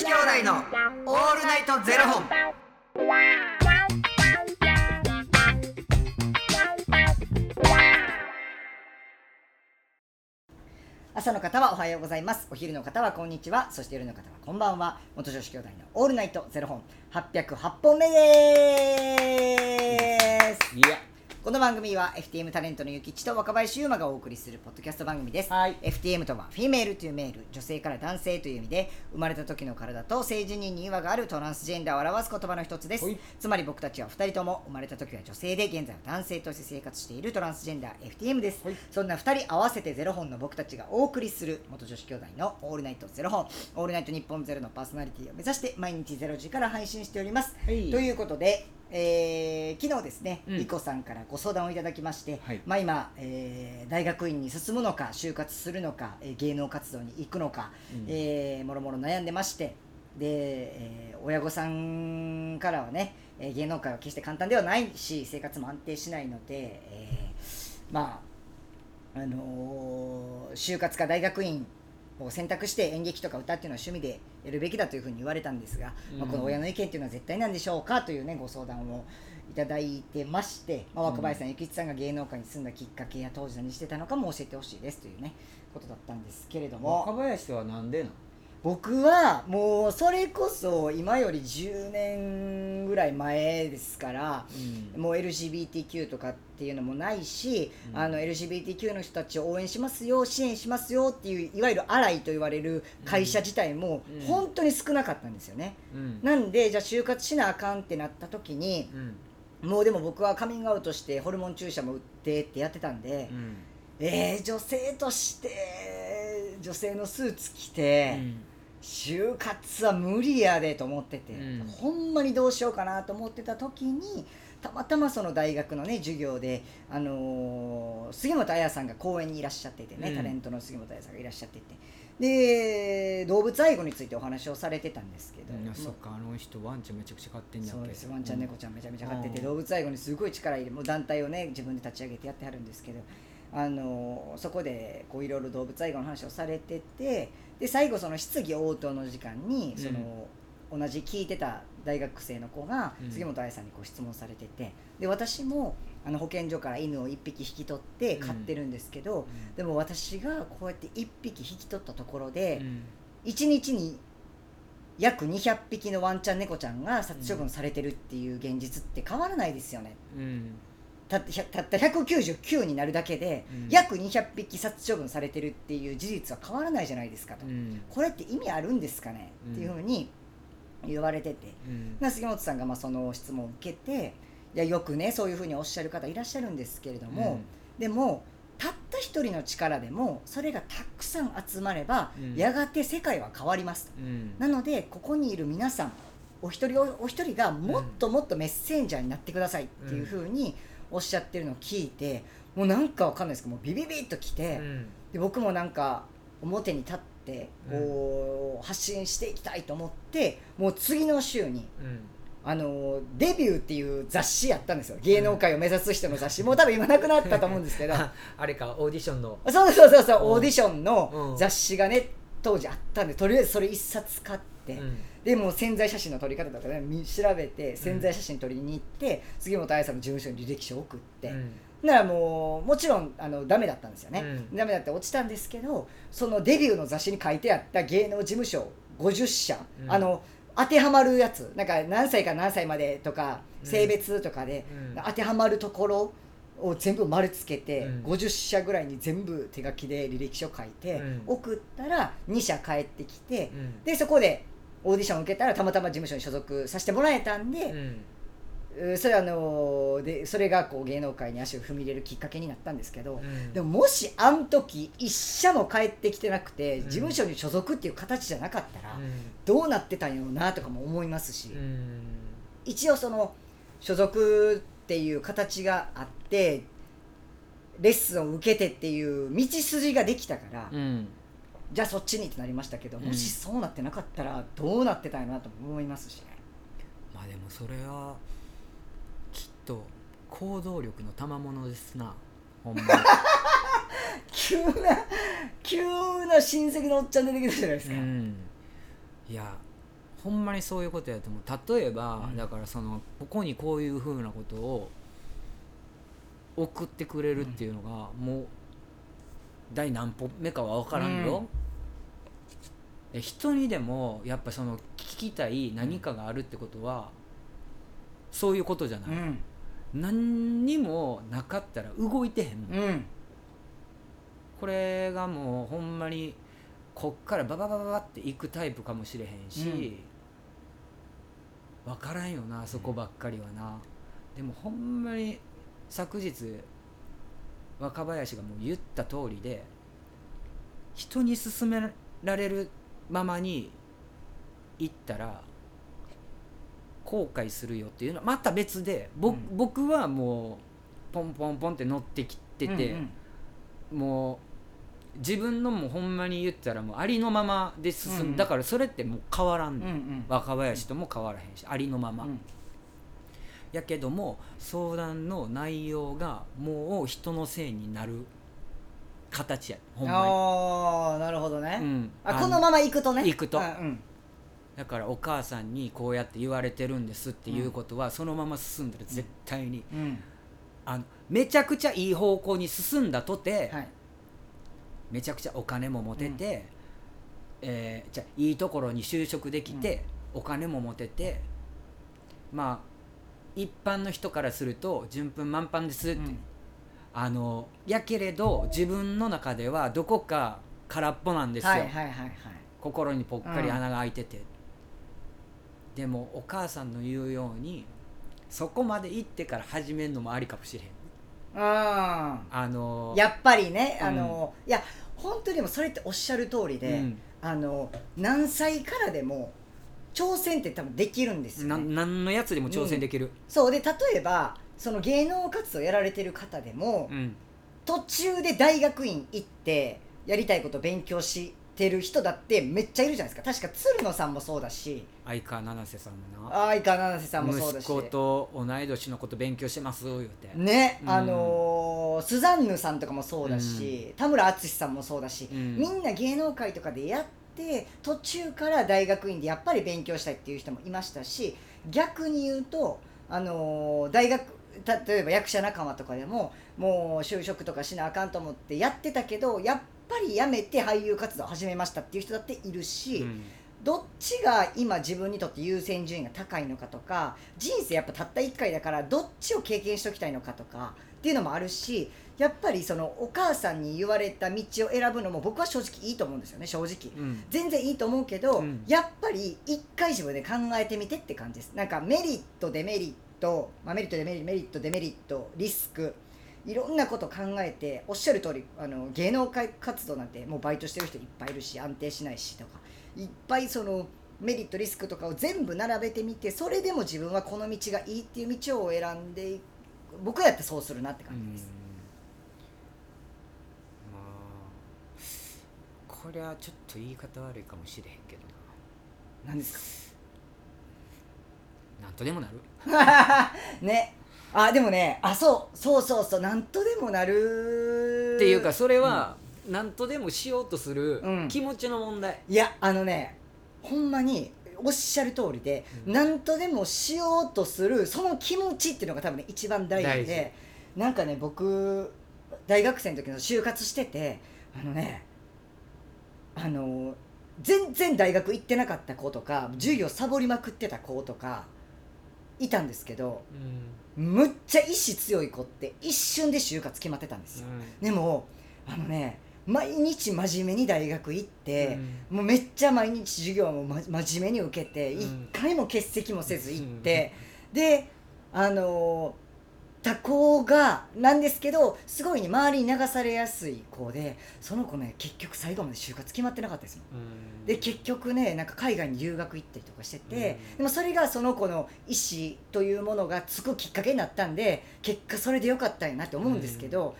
子兄弟のオールナイトゼロ本。朝の方はおはようございます。お昼の方はこんにちは。そして夜の方はこんばんは。元女子兄弟のオールナイトゼロ本。808本目です。いやこの番組は FTM タレントのゆきちと若林優馬がお送りするポッドキャスト番組です、はい。FTM とはフィメールというメール女性から男性という意味で生まれた時の体と性自認に違和があるトランスジェンダーを表す言葉の一つです。はい。つまり僕たちは2人とも生まれた時は女性で現在は男性として生活しているトランスジェンダー FTM です、はい。そんな2人合わせてゼロ本の僕たちがお送りする元女子兄弟のオールナイトゼロ本オールナイト日本ゼロのパーソナリティを目指して毎日ゼロ時から配信しております、はい。ということで、えー昨日ですね、うん。リコさんからご相談をいただきまして、はい。まあ今、えー大学院に進むのか就活するのか、えー芸能活動に行くのか、うん。えーもろもろ悩んでましてで、えー親御さんからはね、えー芸能界は決して簡単ではないし生活も安定しないので、えーまああのー就活か大学院を選択して演劇とか歌っていうのは趣味でやるべきだというふうに言われたんですが、まあ、うんこの親の意見っていうのは絶対なんでしょうかというねご相談をいただいてまして、まあ、若林さん、ゆきちさんが芸能界に住んだきっかけや当時何してたのかも教えてほしいですというねことだったんですけれども。若林はなんでなの？僕はもうそれこそ今より10年ぐらい前ですから、うん。もう LGBTQ とかっていうのもないし、うん。あの LGBTQ の人たちを応援しますよ支援しますよっていういわゆるアライと言われる会社自体もうん。本当に少なかったんですよね、うん。なんでじゃあ就活しなあかんってなった時にうん。もうでも僕はカミングアウトしてホルモン注射も打ってってやってたんで、うん。えー女性として女性のスーツ着て、就活は無理やでと思ってて、うん。ほんまにどうしようかなと思ってた時にたまたまその大学のね授業で、あのー杉本彩さんが講演にいらっしゃっててね、うん。タレントの杉本彩さんがいらっしゃってて。で動物愛護についてお話をされてたんですけど、うんそっかあの人ワンちゃんめちゃくちゃ飼ってんやっけ。そうです。ワンちゃん猫ちゃんめちゃめちゃ飼ってて、うん。動物愛護にすごい力入れもう団体をね自分で立ち上げてやってはるんですけどあのそこでこういろいろ動物愛護の話をされててで最後その質疑応答の時間にその、同じ聞いてた大学生の子がうん。杉本愛さんにこう質問されててで私もあの保健所から犬を1匹引き取って飼ってるんですけど、でも私がこうやって1匹引き取ったところで、うん。1日に約200匹のワンちゃん猫ちゃんが殺処分されてるっていう現実って変わらないですよね。うんたった100たった199になるだけで、うん。約200匹殺処分されてるっていう事実は変わらないじゃないですかと、うん。これって意味あるんですかね、うんっていうふうに言われてて。うん。な杉本さんがまあその質問を受けていやよくねそういうふうにおっしゃる方いらっしゃるんですけれども、でもたった一人の力でもそれがたくさん集まれば、うん。やがて世界は変わりますと。うん。なのでここにいる皆さんお一人おお一人がもっともっとメッセンジャーになってくださいっていうふうにおっしゃってるのを聞いてもうなんかわかんないですけどもうビビビッときて、うん。で僕もなんか表に立ってこう、発信していきたいと思ってもう次の週にうん。あのデビューっていう雑誌やったんですよ。芸能界を目指す人の雑誌、もう多分今なくなったと思うんですけど。あ あれかオーディションの。そうそうそうそううん。オーディションうのん。雑誌がね当時あったんでとりあえずそれ一冊買って、うんでもう潜在写真の撮り方とかねみ調べて潜在写真撮りに行って、杉本愛さんの事務所に履歴書を送って、うん。ならもうもちろんあのダメだったんですよね、うん。ダメだって落ちたんですけどそのデビューの雑誌に書いてあった芸能事務所50社、うん。あの当てはまるやつなんか何歳から何歳までとかうん。性別とかで、うん。当てはまるところを全部丸つけて、うん。50社ぐらいに全部手書きで履歴書書いて、うん。送ったら2社帰ってきて、うん。でそこでオーディション受けたらたまたま事務所に所属させてもらえたんで、うん。うそれあのでそれがこう芸能界に足を踏み入れるきっかけになったんですけど、うん。でももしあの時一社も帰ってきてなくてうん。事務所に所属っていう形じゃなかったら、うん。どうなってたんやろうなとかも思いますし、うん。一応その所属っていう形があってレッスンを受けてっていう道筋ができたから、うんじゃあそっちにってなりましたけど、うん。もしそうなってなかったらどうなってたんやなとも思いますしね。まあでもそれはきっと行動力の賜物ですな。ほんま。に 急な急な親戚のおっちゃん出てきたじゃないですか、うん。いやほんまにそういうことやと思う。例えば、うん。だからそのここにこういうふうなことを送ってくれるっていうのが、もう第何歩目かは分からんよ、で人にでもやっぱその聞きたい何かがあるってことは、そういうことじゃない、うん。何にもなかったら動いてへんもん、うん。これがもうほんまにこっからバババババっていくタイプかもしれへんし、分からんよなそこばっかりはな、でもほんまに昨日若林がもう言った通りで人に勧められるままに行ったら後悔するよっていうのはまた別でぼ、うん。僕はもうポンポンポンって乗ってきてて、うんもう自分のもうほんまに言ったらもうありのままで進む、うんだからそれってもう変わらんの、うんうん。若林とも変わらへんしありのまま、うんやけども相談の内容がもう人のせいになる形やほんまああなるほどに、ね、うん、あこのまま行くとね。行くと。うんうん。だからお母さんにこうやって言われてるんですっていうことは、そのまま進んだら絶対に、うん。あのめちゃくちゃいい方向に進んだとて、はい。めちゃくちゃお金も持てて、えーじゃあいいところに就職できて、お金も持ててまあ一般の人からすると順風満帆ですって、うんあのやけれど自分の中ではどこか空っぽなんですよ、はいはいはいはい。心にぽっかり穴が開いてて、でもお母さんの言うようにそこまで行ってから始めるのもありかもしれへん。ああのやっぱりねうん。あの、いや本当にでもそれっておっしゃる通りで、うん。あの何歳からでも挑戦って多分できるんですよ、なね、何のやつでも挑戦できる、そうで例えばその芸能活動やられてる方でも、うん。途中で大学院行ってやりたいこと勉強してる人だってめっちゃいるじゃないですか。確か鶴野さんもそうだし。相川七瀬さんもな。相川七瀬さんもそうだし。息子と同い年のこと勉強してます言うて、ね、うん。あのースザンヌさんとかもそうだし、田村淳さんもそうだし、うん。みんな芸能界とかでやって途中から大学院でやっぱり勉強したいっていう人もいましたし逆に言うと、あのー大学例えば役者仲間とかでももう就職とかしなあかんと思ってやってたけどやっぱりやめて俳優活動を始めましたっていう人だっているし、うん。どっちが今自分にとって優先順位が高いのかとか人生やっぱたった1回だからどっちを経験しておきたいのかとかっていうのもあるしやっぱりそのお母さんに言われた道を選ぶのも僕は正直いいと思うんですよね正直。うん。全然いいと思うけど、うん。やっぱり一回自分で考えてみてって感じです。なんかメリットデメリット、まあ、メリットデメリットデメリットリスクいろんなこと考えておっしゃる通りあの芸能界活動なんてもうバイトしてる人いっぱいいるし安定しないしとかいっぱいそのメリットリスクとかを全部並べてみてそれでも自分はこの道がいいっていう道を選んでいく。僕やってそうするなって感じです、まあこれはちょっと言い方悪いかもしれへんけど何ですななんとでもなる。か ね。あでもねあそうそうそうそうなんとでもなる。っていうかそれは何とでもしようとするうん。気持ちの問題、いやあのねほんまにおっしゃる通りで、うん。なんとでもしようとするその気持ちっていうのが多分ね一番大事でなんかね僕大学生の時の就活しててあのねあの全然大学行ってなかった子とか授業サボりまくってた子とかいたんですけどむっちゃ意志強い子って一瞬で就活決まってたんですよ。でもあのね毎日真面目に大学行って、もうめっちゃ毎日授業も、ま、真面目に受けてうん。一回も欠席もせず行って、であの他校がなんですけどすごいね周りに流されやすい子でその子ね結局最後まで就活決まってなかったですもん。で結局ねなんか海外に留学行ったりとかしてて、うん。でもそれがその子の意思というものがつくきっかけになったんで結果それでよかったんやなって思うんですけど、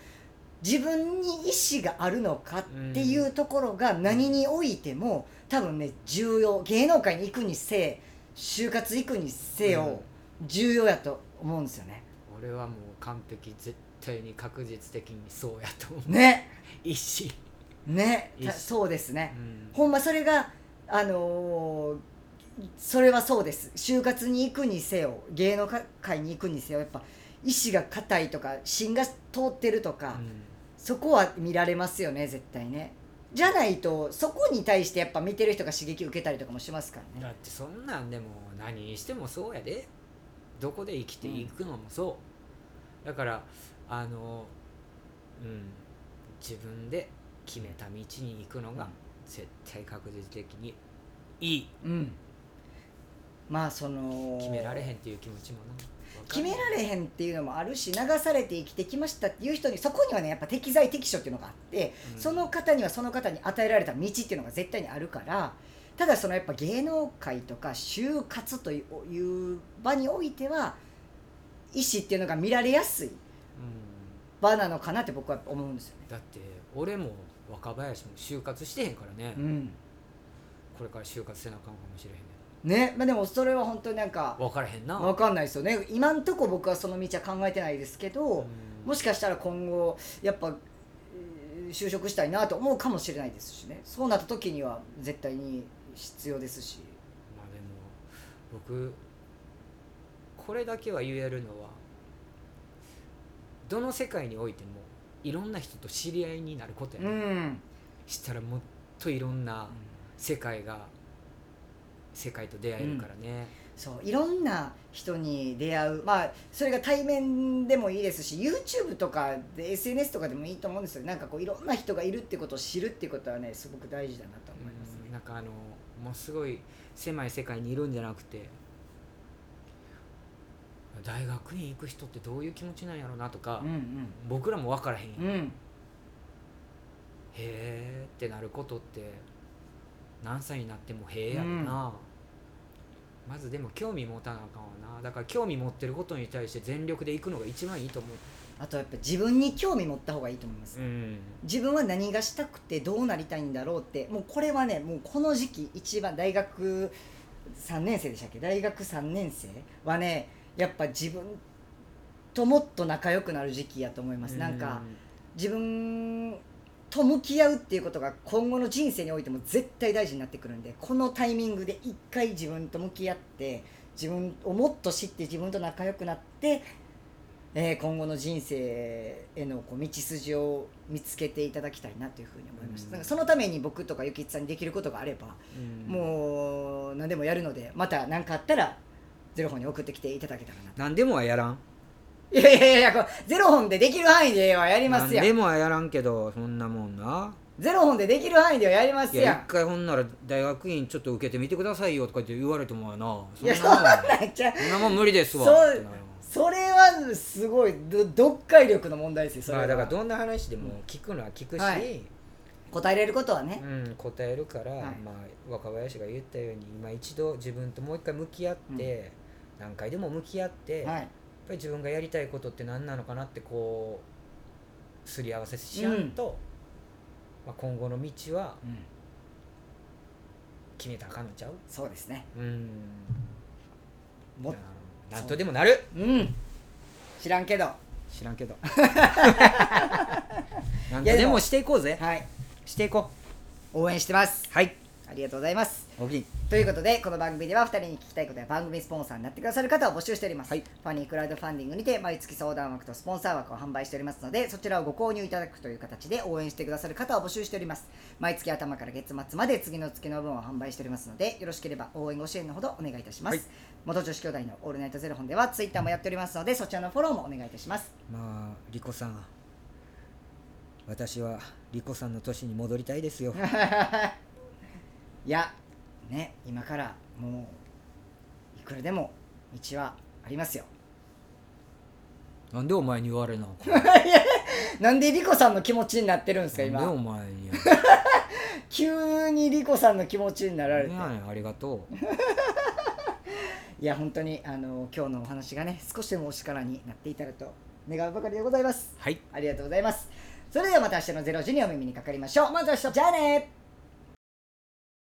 自分に意思があるのかっていうところが何においても多分ね重要芸能界に行くにせ就活行くにせよ重要やと思うんですよね。俺はもう完璧絶対に確実的にそうやと思う。ね。一心、ね。そうですね。うん。ほんまそれがあのーそれはそうです。就活に行くにせよ芸能界に行くにせよやっぱ意志が硬いとか芯が通ってるとか、そこは見られますよね絶対ね。じゃないとそこに対してやっぱ見てる人が刺激受けたりとかもしますからね。だってそんなんでも何にしてもそうやで。どこで生きていくのもそう、だからあのうん自分で決めた道に行くのが絶対確実的にいい。うん。まあその決められへんっていう気持ちもな。決められへんっていうのもあるし流されて生きてきましたっていう人にそこにはねやっぱ適材適所っていうのがあって、うん。その方にはその方に与えられた道っていうのが絶対にあるからただそのやっぱ芸能界とか就活といういう場においては意思っていうのが見られやすいうん。場なのかなって僕は思うんですよね。だって俺も若林も就活してへんからね、うん。これから就活せなあかんかもしれへんけね。まあ、でもそれは本当になんかど分からへんな。分かんないですよね。今んとこ僕はその道は考えてないですけど、うん。もしかしたら今後やっぱえー就職したいなと思うかもしれないですしね。そうなった時には絶対に必要ですし。まあでも僕これだけは言えるのはどの世界においてもいろんな人と知り合いになることやうね、ん。したらもっといろんな世界が世界と出会えるからね、そういろんな人に出会う。まあそれが対面でもいいですし YouTube とかで SNS とかでもいいと思うんですよ。なんかこういろんな人がいるってことを知るってことはねすごく大事だなと思いますうん。なんかあのもうすごい狭い世界にいるんじゃなくて大学に行く人ってどういう気持ちなんやろうなとか、うん僕らも分からへんやん、へうん。うんえってなることって何歳になってもへえやろな、まずでも興味持たなあかんわな。だから興味持ってることに対して全力で行くのが一番いいと思う。あとやっぱ自分に興味持った方がいいと思います、うん。自分は何がしたくてどうなりたいんだろうってもうこれはねもうこの時期一番大学3年生でしたっけ？大学3年生はねやっぱ自分ともっと仲良くなる時期やと思います、なんか自分と向き合うっていうことが今後の人生においても絶対大事になってくるんでこのタイミングで一回自分と向き合って自分をもっと知って自分と仲良くなって、えー今後の人生へのこう道筋を見つけていただきたいなというふうに思いました、うん。なんかそのために僕とかゆきつさんにできることがあれば、うん。もう何でもやるのでまた何かあったらゼロ本に送ってきていただけたらな。と何でもはやらん。いやいやいやこうゼロ本でできる範囲ではやりますやん。何でもはやらんけどそんなもんな。ゼロ本でできる範囲ではやりますいややん一回ほんなら大学院ちょっと受けてみてくださいよとかって言われてもやな。そいやんなもん。なんちゃうそんなもん無理ですわ。そうってなる。それはすごいど読解力の問題ですよそれは。まあだからどんな話でも聞くのは聞くし、はい。答えれることはね、うん、答えるから、はい。まあ、若林が言ったように今一度自分ともう一回向き合って、何回でも向き合って、やっはいぱり自分がやりたいことって何なのかなってこうすり合わせしやんと、まあ、今後の道はうん。決めたらあかんのちゃう？そうですね。うん。もなんとでもなる。うん。知らんけど。知らんけど。なんいやでもとでもしていこうぜ。はい。していこ応援してます。うはい。ありがとうございますおぎということでこの番組では2人に聞きたいことや番組スポンサーになってくださる方を募集しております、はい。ファニークラウドファンディングにて毎月相談枠とスポンサー枠を販売しておりますのでそちらをご購入いただくという形で応援してくださる方を募集しております。毎月頭から月末まで次の月の分を販売しておりますのでよろしければ応援ご支援のほどお願いいたします、はい。元女子兄弟のオールナイトゼロ本ではツイッターもやっておりますのでそちらのフォローもお願いいたします。まあリコさん。私はリコさんの年に戻りたいですよ。いやね今からもういくらでも道はありますよ。なんでお前に言われなあかん なんでリコさんの気持ちになってるんですかなんでお今前にや。急にリコさんの気持ちになられて。ありがとう。いや本当にあの今日のお話がね少しでもお力になっていたらと願うばかりでございます。はい。ありがとうございます。それではまた明日の0時にお耳にかかりましょう。また明日。じゃあね